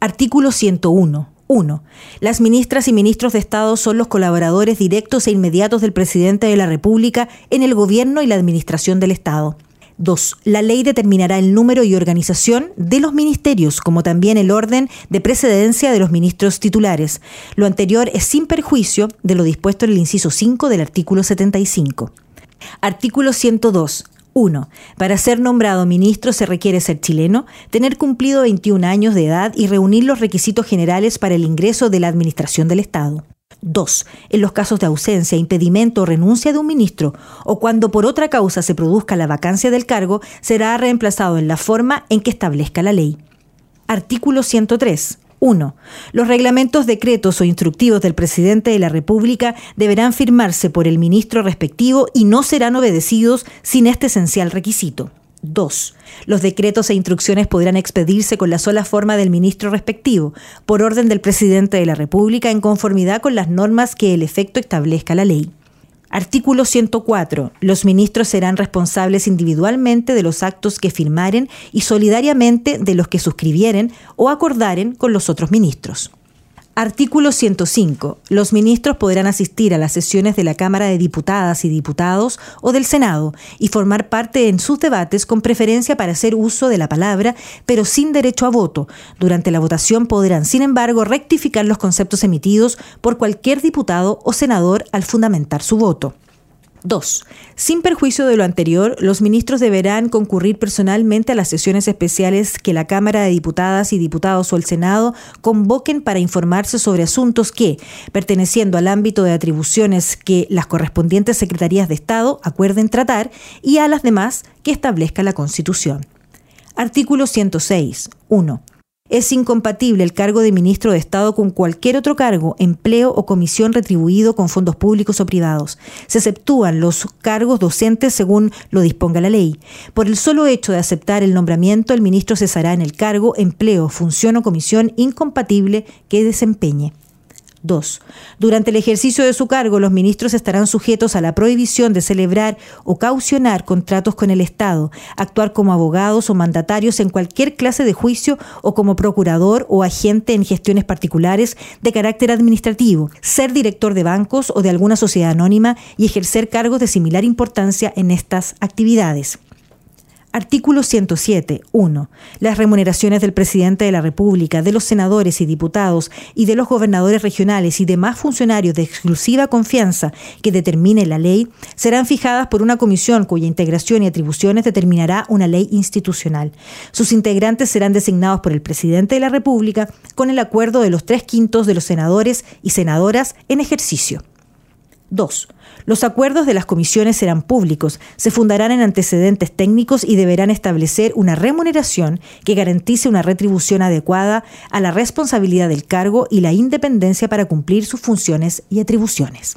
Artículo 101. 1. Las ministras y ministros de Estado son los colaboradores directos e inmediatos del presidente de la República en el gobierno y la administración del Estado. 2. La ley determinará el número y organización de los ministerios, como también el orden de precedencia de los ministros titulares. Lo anterior es sin perjuicio de lo dispuesto en el inciso 5 del artículo 75. Artículo 102. 1. Para ser nombrado ministro se requiere ser chileno, tener cumplido 21 años de edad y reunir los requisitos generales para el ingreso de la Administración del Estado. 2. En los casos de ausencia, impedimento o renuncia de un ministro o cuando por otra causa se produzca la vacancia del cargo, será reemplazado en la forma en que establezca la ley. Artículo 103. 1. Los reglamentos, decretos o instructivos del presidente de la República deberán firmarse por el ministro respectivo y no serán obedecidos sin este esencial requisito. 2. Los decretos e instrucciones podrán expedirse con la sola forma del ministro respectivo, por orden del presidente de la República, en conformidad con las normas que el efecto establezca la ley. Artículo 104. Los ministros serán responsables individualmente de los actos que firmaren y solidariamente de los que suscribieren o acordaren con los otros ministros. Artículo 105. Los ministros podrán asistir a las sesiones de la Cámara de Diputadas y Diputados o del Senado y formar parte en sus debates con preferencia para hacer uso de la palabra, pero sin derecho a voto. Durante la votación podrán, sin embargo, rectificar los conceptos emitidos por cualquier diputado o senador al fundamentar su voto. 2. Sin perjuicio de lo anterior, los ministros deberán concurrir personalmente a las sesiones especiales que la Cámara de Diputadas y Diputados o el Senado convoquen para informarse sobre asuntos que, perteneciendo al ámbito de atribuciones que las correspondientes secretarías de Estado acuerden tratar, y a las demás que establezca la Constitución. Artículo 106. 1. Es incompatible el cargo de ministro de Estado con cualquier otro cargo, empleo o comisión retribuido con fondos públicos o privados. Se exceptúan los cargos docentes según lo disponga la ley. Por el solo hecho de aceptar el nombramiento, el ministro cesará en el cargo, empleo, función o comisión incompatible que desempeñe. 2. Durante el ejercicio de su cargo, los ministros estarán sujetos a la prohibición de celebrar o caucionar contratos con el Estado, actuar como abogados o mandatarios en cualquier clase de juicio o como procurador o agente en gestiones particulares de carácter administrativo, ser director de bancos o de alguna sociedad anónima y ejercer cargos de similar importancia en estas actividades. Artículo 107. 1. Las remuneraciones del presidente de la República, de los senadores y diputados y de los gobernadores regionales y demás funcionarios de exclusiva confianza que determine la ley serán fijadas por una comisión cuya integración y atribuciones determinará una ley institucional. Sus integrantes serán designados por el presidente de la República con el acuerdo de los tres quintos de los senadores y senadoras en ejercicio. 2. Los acuerdos de las comisiones serán públicos, se fundarán en antecedentes técnicos y deberán establecer una remuneración que garantice una retribución adecuada a la responsabilidad del cargo y la independencia para cumplir sus funciones y atribuciones.